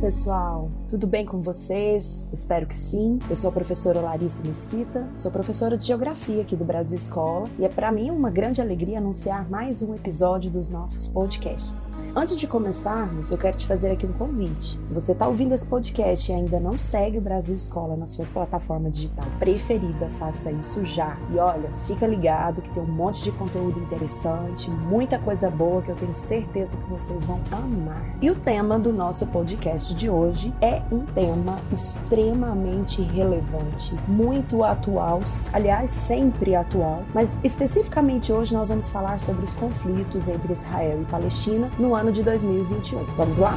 Pessoal! Tudo bem com vocês? Espero que sim. Eu sou a professora Larissa Mesquita, sou professora de Geografia aqui do Brasil Escola e é para mim uma grande alegria anunciar mais um episódio dos nossos podcasts. Antes de começarmos, eu quero te fazer aqui um convite. Se você está ouvindo esse podcast e ainda não segue o Brasil Escola nas suas plataformas digital preferida, faça isso já. E olha, fica ligado que tem um monte de conteúdo interessante, muita coisa boa que eu tenho certeza que vocês vão amar. E o tema do nosso podcast de hoje é um tema extremamente relevante, muito atual, aliás, sempre atual, mas especificamente hoje nós vamos falar sobre os conflitos entre Israel e Palestina no ano de 2021. Vamos lá?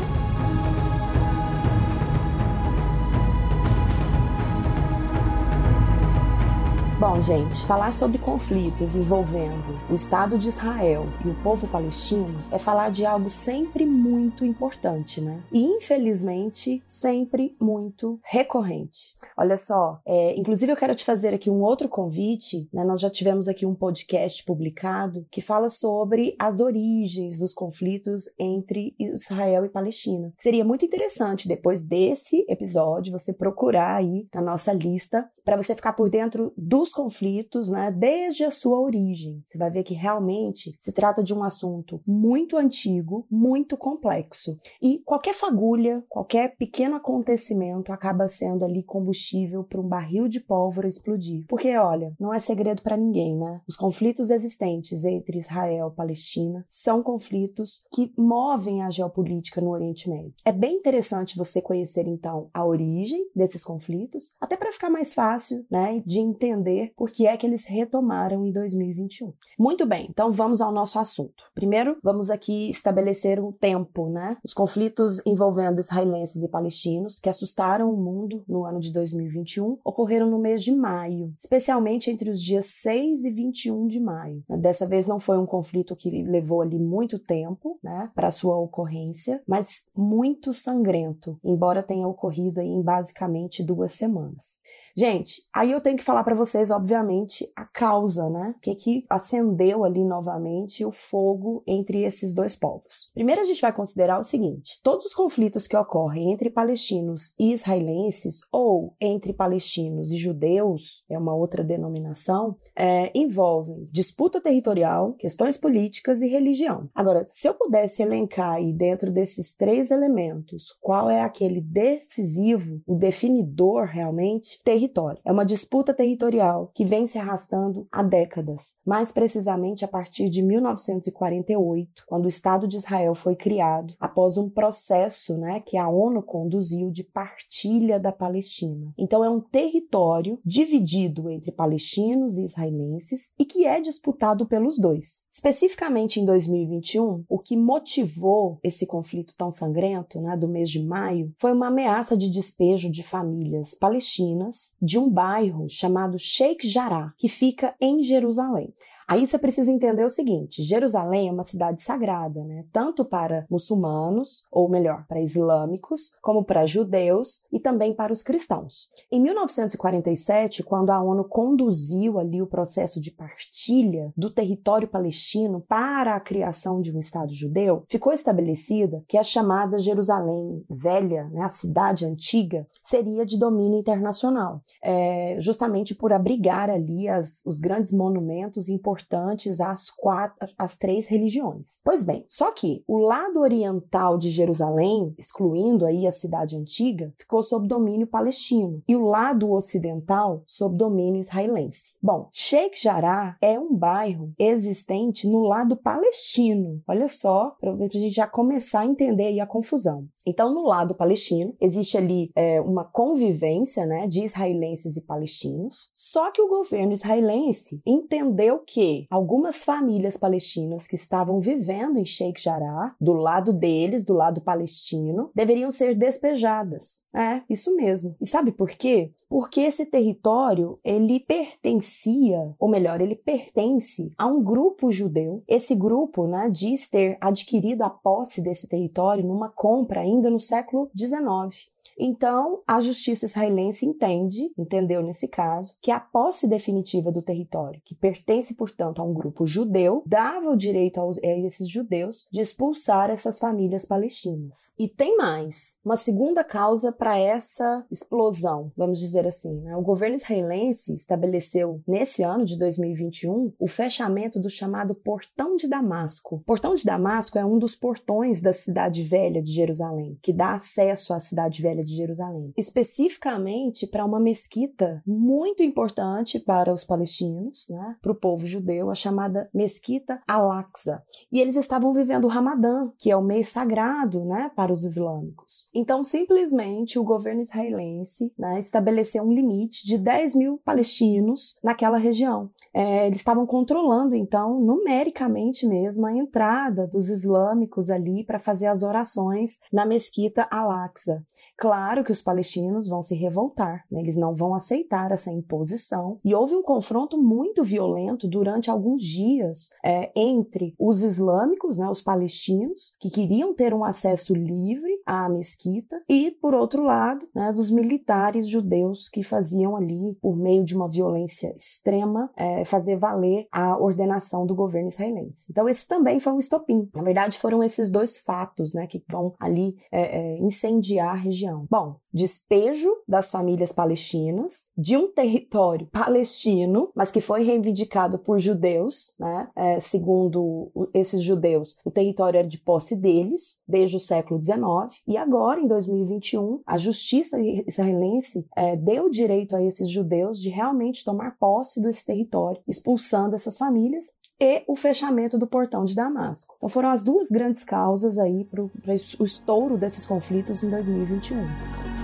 Bom, gente, falar sobre conflitos envolvendo o Estado de Israel e o povo palestino é falar de algo sempre muito importante, né? E infelizmente sempre muito recorrente. Olha só, é, inclusive eu quero te fazer aqui um outro convite, né? Nós já tivemos aqui um podcast publicado que fala sobre as origens dos conflitos entre Israel e Palestina. Seria muito interessante depois desse episódio você procurar aí na nossa lista para você ficar por dentro dos os conflitos, né, desde a sua origem. Você vai ver que realmente se trata de um assunto muito antigo, muito complexo. E qualquer fagulha, qualquer pequeno acontecimento acaba sendo ali combustível para um barril de pólvora explodir. Porque, olha, não é segredo para ninguém, né? Os conflitos existentes entre Israel e Palestina são conflitos que movem a geopolítica no Oriente Médio. É bem interessante você conhecer, então, a origem desses conflitos, até para ficar mais fácil, né, de entender por que é que eles retomaram em 2021. Muito bem, então vamos ao nosso assunto. Primeiro, vamos aqui estabelecer um tempo, né? Os conflitos envolvendo israelenses e palestinos que assustaram o mundo no ano de 2021 ocorreram no mês de maio, especialmente entre os dias 6 e 21 de maio. Dessa vez não foi um conflito que levou ali muito tempo, né, para sua ocorrência, mas muito sangrento, embora tenha ocorrido em basicamente duas semanas. Gente, aí eu tenho que falar para vocês, obviamente, a causa, né? O que que acendeu ali novamente o fogo entre esses dois povos. Primeiro a gente vai considerar o seguinte: todos os conflitos que ocorrem entre palestinos e israelenses ou entre palestinos e judeus, é uma outra denominação, é, envolvem disputa territorial, questões políticas e religião. Agora, se eu pudesse elencar aí dentro desses três elementos, qual é aquele decisivo, o definidor realmente, territorial território. É uma disputa territorial que vem se arrastando há décadas, mais precisamente a partir de 1948, quando o Estado de Israel foi criado, após um processo né, que a ONU conduziu de partilha da Palestina. Então, é um território dividido entre palestinos e israelenses e que é disputado pelos dois. Especificamente em 2021, o que motivou esse conflito tão sangrento né, do mês de maio foi uma ameaça de despejo de famílias palestinas de um bairro chamado Sheikh Jarrah, que fica em Jerusalém. Aí você precisa entender o seguinte: Jerusalém é uma cidade sagrada, né? Tanto para muçulmanos, ou melhor, para islâmicos, como para judeus e também para os cristãos. Em 1947, quando a ONU conduziu ali o processo de partilha do território palestino para a criação de um Estado judeu, ficou estabelecida que a chamada Jerusalém Velha, né, a cidade antiga, seria de domínio internacional, é, justamente por abrigar ali as, os grandes monumentos importantes importantes às quatro, às três religiões. Pois bem, só que o lado oriental de Jerusalém, excluindo aí a cidade antiga, ficou sob domínio palestino e o lado ocidental sob domínio israelense. Bom, Sheikh Jarrah é um bairro existente no lado palestino. Olha só, para a gente já começar a entender aí a confusão. Então, no lado palestino, existe ali é, uma convivência né, de israelenses e palestinos, só que o governo israelense entendeu que algumas famílias palestinas que estavam vivendo em Sheikh Jarrah, do lado deles, do lado palestino, deveriam ser despejadas. É, isso mesmo. E sabe por quê? Porque esse território, ele pertencia, ou melhor, ele pertence a um grupo judeu. Esse grupo, né, diz ter adquirido a posse desse território numa compra ainda no século XIX. Então, a justiça israelense entende, entendeu nesse caso, que a posse definitiva do território, que pertence, portanto, a um grupo judeu, dava o direito a esses judeus de expulsar essas famílias palestinas. E tem mais, uma segunda causa para essa explosão, vamos dizer assim. Né? O governo israelense estabeleceu, nesse ano de 2021, o fechamento do chamado Portão de Damasco. Portão de Damasco é um dos portões da cidade velha de Jerusalém, que dá acesso à cidade velha de Jerusalém, especificamente para uma mesquita muito importante para os palestinos, né, para o povo judeu, a chamada Mesquita Al-Aqsa. E eles estavam vivendo o Ramadã, que é o mês sagrado né, para os islâmicos. Então, simplesmente, o governo israelense né, estabeleceu um limite de 10 mil palestinos naquela região. É, eles estavam controlando, então, numericamente mesmo, a entrada dos islâmicos ali para fazer as orações na mesquita Al-Aqsa. Claro que os palestinos vão se revoltar, né? eles não vão aceitar essa imposição. E houve um confronto muito violento durante alguns dias é, entre os islâmicos, né, os palestinos, que queriam ter um acesso livre à mesquita, e, por outro lado, né, dos militares judeus que faziam ali, por meio de uma violência extrema, é, fazer valer a ordenação do governo israelense. Então, esse também foi um estopim. Na verdade, foram esses dois fatos né, que vão ali é, é incendiar a região? Bom, despejo das famílias palestinas de um território palestino, mas que foi reivindicado por judeus, né? É, segundo esses judeus, o território era de posse deles desde o século XIX e agora, em 2021, a justiça israelense é, deu direito a esses judeus de realmente tomar posse desse território, expulsando essas famílias e o fechamento do portão de Damasco. Então foram as duas grandes causas aí para o estouro desses conflitos em 2021.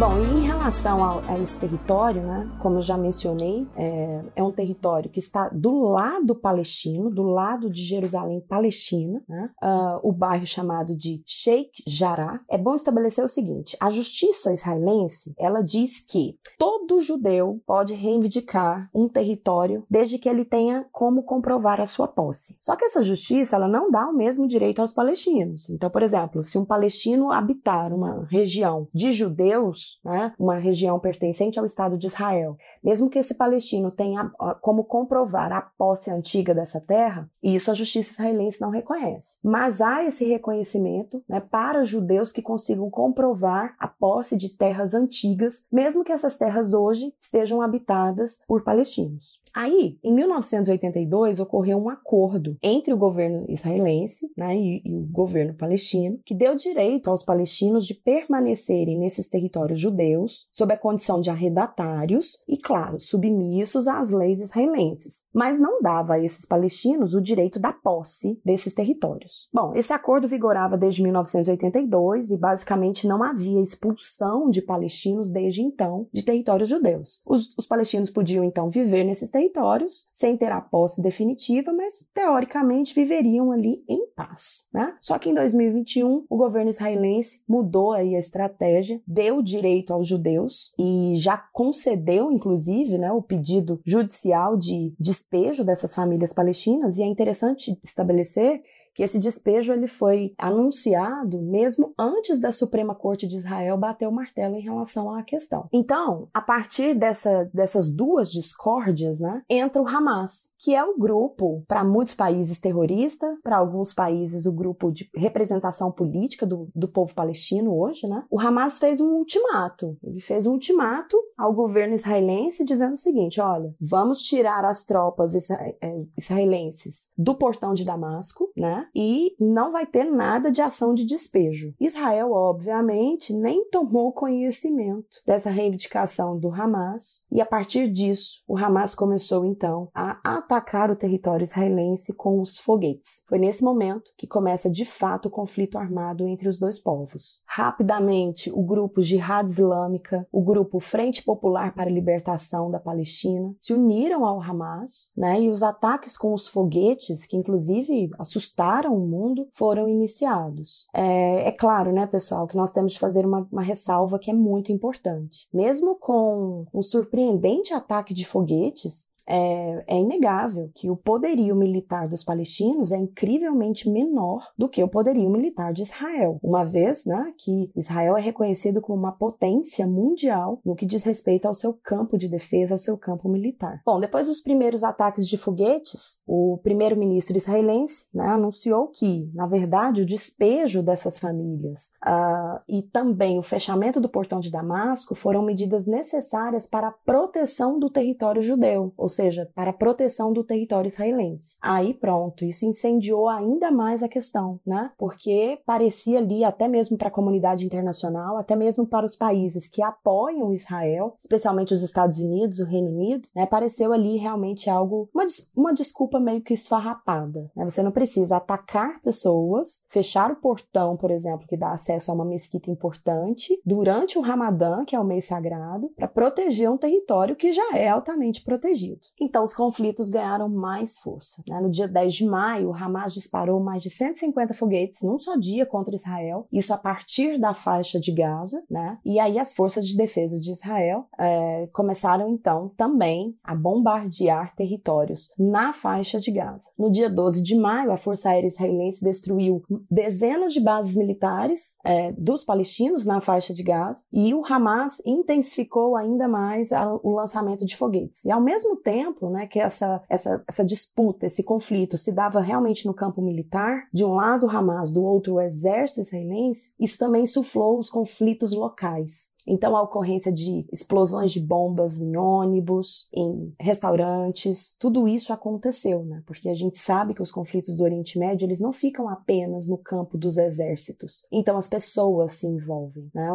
Bom, e em relação a, esse território, né, como eu já mencionei, é, é, um território que está do lado palestino, do lado de Jerusalém Palestina, né, uh, o bairro chamado de Sheikh Jarrah. É bom estabelecer o seguinte: a justiça israelense ela diz que todo judeu pode reivindicar um território desde que ele tenha como comprovar a sua posse. Só que essa justiça ela não dá o mesmo direito aos palestinos. Então, por exemplo, se um palestino habitar uma região de judeus né, uma região pertencente ao Estado de Israel, mesmo que esse palestino tenha como comprovar a posse antiga dessa terra, isso a justiça israelense não reconhece. Mas há esse reconhecimento né, para judeus que consigam comprovar a posse de terras antigas, mesmo que essas terras hoje estejam habitadas por palestinos. Aí, em 1982, ocorreu um acordo entre o governo israelense né, e, e o governo palestino, que deu direito aos palestinos de permanecerem nesses territórios judeus sob a condição de arredatários e, claro, submissos às leis israelenses, mas não dava a esses palestinos o direito da posse desses territórios. Bom, esse acordo vigorava desde 1982 e basicamente não havia expulsão de palestinos desde então de territórios judeus. Os, os palestinos podiam então viver nesses territórios sem ter a posse definitiva, mas teoricamente viveriam ali em paz. Né? Só que em 2021 o governo israelense mudou aí a estratégia, deu direito aos judeus e já concedeu, inclusive, né, o pedido judicial de despejo dessas famílias palestinas. E é interessante estabelecer que esse despejo ele foi anunciado mesmo antes da Suprema Corte de Israel bater o martelo em relação à questão. Então, a partir dessa, dessas duas discórdias, né, entra o Hamas, que é o grupo, para muitos países terrorista, para alguns países o grupo de representação política do, do povo palestino hoje, né? O Hamas fez um ultimato. Ele fez um ultimato ao governo israelense dizendo o seguinte: olha, vamos tirar as tropas é, israelenses do portão de Damasco, né? E não vai ter nada de ação de despejo. Israel, obviamente, nem tomou conhecimento dessa reivindicação do Hamas, e a partir disso, o Hamas começou então a atacar o território israelense com os foguetes. Foi nesse momento que começa de fato o conflito armado entre os dois povos. Rapidamente, o grupo Jihad Islâmica, o grupo Frente Popular para a Libertação da Palestina, se uniram ao Hamas, né? E os ataques com os foguetes, que inclusive assustaram para o mundo foram iniciados. É, é, claro, né, pessoal, que nós temos de fazer uma, uma ressalva que é muito importante. Mesmo com um surpreendente ataque de foguetes, é, é inegável que o poderio militar dos palestinos é incrivelmente menor do que o poderio militar de Israel, uma vez né, que Israel é reconhecido como uma potência mundial no que diz respeito ao seu campo de defesa, ao seu campo militar. Bom, depois dos primeiros ataques de foguetes, o primeiro-ministro israelense né, anunciou que, na verdade, o despejo dessas famílias uh, e também o fechamento do portão de Damasco foram medidas necessárias para a proteção do território judeu, ou seja, para a proteção do território israelense. Aí pronto, isso incendiou ainda mais a questão, né? Porque parecia ali, até mesmo para a comunidade internacional, até mesmo para os países que apoiam Israel, especialmente os Estados Unidos, o Reino Unido, né? Pareceu ali realmente algo, uma, uma desculpa meio que esfarrapada. Né? Você não precisa atacar pessoas, fechar o portão, por exemplo, que dá acesso a uma mesquita importante, durante o Ramadã, que é o mês sagrado, para proteger um território que já é altamente protegido. Então, os conflitos ganharam mais força. Né? No dia 10 de maio, Hamas disparou mais de 150 foguetes num só dia contra Israel, isso a partir da faixa de Gaza, né? E aí as forças de defesa de Israel é, começaram então também a bombardear territórios na faixa de Gaza. No dia 12 de maio, a Força Aérea Israelense destruiu dezenas de bases militares é, dos palestinos na faixa de Gaza e o Hamas intensificou ainda mais a, o lançamento de foguetes. E ao mesmo tempo né, que essa, essa, essa disputa, esse conflito se dava realmente no campo militar, de um lado o Hamas, do outro o exército israelense, isso também suflou os conflitos locais. Então, a ocorrência de explosões de bombas em ônibus, em restaurantes, tudo isso aconteceu, né? Porque a gente sabe que os conflitos do Oriente Médio, eles não ficam apenas no campo dos exércitos. Então, as pessoas se envolvem, né?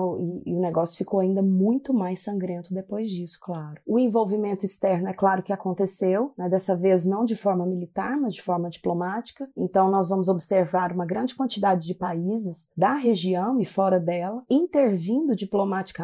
E, e o negócio ficou ainda muito mais sangrento depois disso, claro. O envolvimento externo, é claro que aconteceu, né? Dessa vez não de forma militar, mas de forma diplomática. Então, nós vamos observar uma grande quantidade de países da região e fora dela intervindo diplomaticamente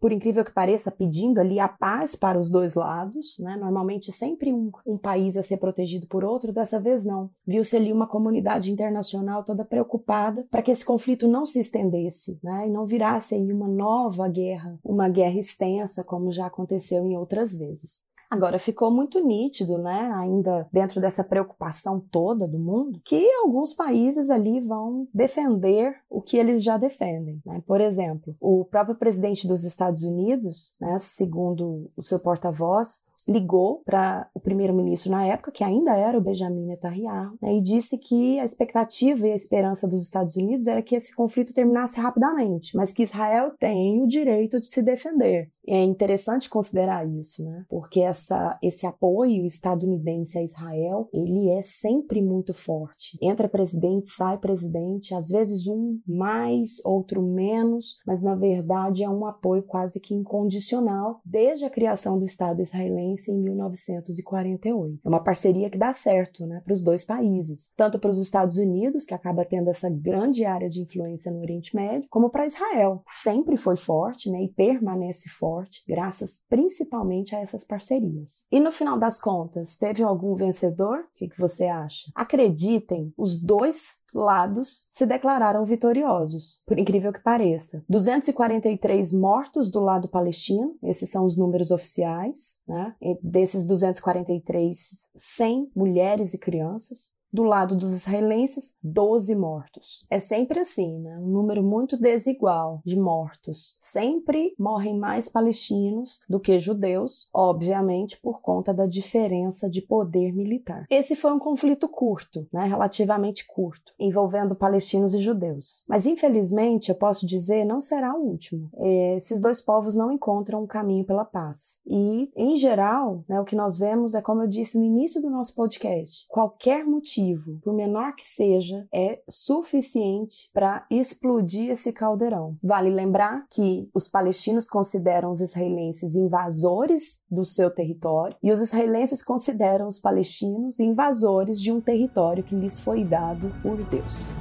por incrível que pareça, pedindo ali a paz para os dois lados, né? Normalmente sempre um, um país a ser protegido por outro, dessa vez não. Viu-se ali uma comunidade internacional toda preocupada para que esse conflito não se estendesse, né? E não virasse aí uma nova guerra, uma guerra extensa, como já aconteceu em outras vezes. Agora ficou muito nítido, né, ainda dentro dessa preocupação toda do mundo, que alguns países ali vão defender o que eles já defendem. Né? Por exemplo, o próprio presidente dos Estados Unidos, né, segundo o seu porta-voz, ligou para o primeiro-ministro na época, que ainda era o Benjamin Netanyahu, né, e disse que a expectativa e a esperança dos Estados Unidos era que esse conflito terminasse rapidamente, mas que Israel tem o direito de se defender. É interessante considerar isso, né? Porque essa, esse apoio estadunidense a Israel, ele é sempre muito forte. Entra presidente, sai presidente, às vezes um mais, outro menos, mas na verdade é um apoio quase que incondicional desde a criação do Estado israelense em 1948. É uma parceria que dá certo né, para os dois países, tanto para os Estados Unidos, que acaba tendo essa grande área de influência no Oriente Médio, como para Israel. Sempre foi forte né, e permanece forte, graças principalmente a essas parcerias. E no final das contas, teve algum vencedor? O que, que você acha? Acreditem, os dois lados se declararam vitoriosos, por incrível que pareça. 243 mortos do lado palestino, esses são os números oficiais, né? Desses 243, 100 mulheres e crianças. Do lado dos israelenses, 12 mortos. É sempre assim, né? Um número muito desigual de mortos. Sempre morrem mais palestinos do que judeus, obviamente por conta da diferença de poder militar. Esse foi um conflito curto, né? Relativamente curto, envolvendo palestinos e judeus. Mas infelizmente, eu posso dizer, não será o último. É, esses dois povos não encontram um caminho pela paz. E, em geral, né, o que nós vemos é, como eu disse no início do nosso podcast, qualquer motivo motivo, por menor que seja, é suficiente para explodir esse caldeirão. Vale lembrar que os palestinos consideram os israelenses invasores do seu território e os israelenses consideram os palestinos invasores de um território que lhes foi dado por Deus.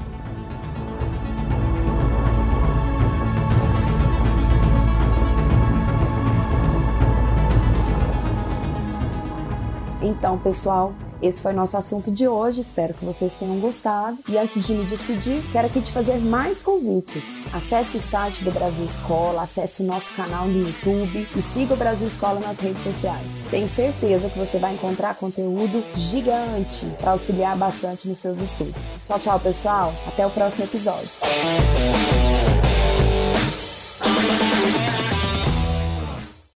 Então, pessoal, Esse foi nosso assunto de hoje, espero que vocês tenham gostado. E antes de me despedir, quero aqui te fazer mais convites. Acesse o site do Brasil Escola, acesse o nosso canal no YouTube e siga o Brasil Escola nas redes sociais. Tenho certeza que você vai encontrar conteúdo gigante para auxiliar bastante nos seus estudos. Tchau, tchau, pessoal. Até o próximo episódio.